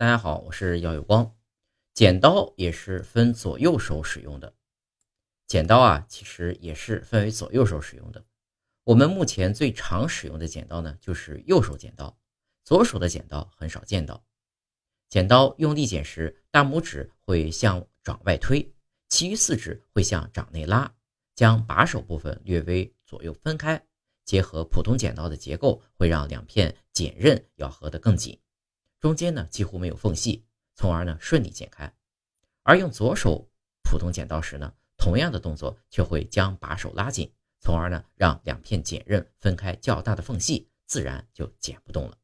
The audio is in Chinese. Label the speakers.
Speaker 1: 大家好，我是姚有光。剪刀也是分左右手使用的。剪刀啊，其实也是分为左右手使用的。我们目前最常使用的剪刀呢，就是右手剪刀，左手的剪刀很少见到。剪刀用力剪时，大拇指会向掌外推，其余四指会向掌内拉，将把手部分略微左右分开。结合普通剪刀的结构，会让两片剪刃咬合得更紧。中间呢几乎没有缝隙，从而呢顺利剪开。而用左手普通剪刀时呢，同样的动作却会将把手拉紧，从而呢让两片剪刃分开较大的缝隙，自然就剪不动了。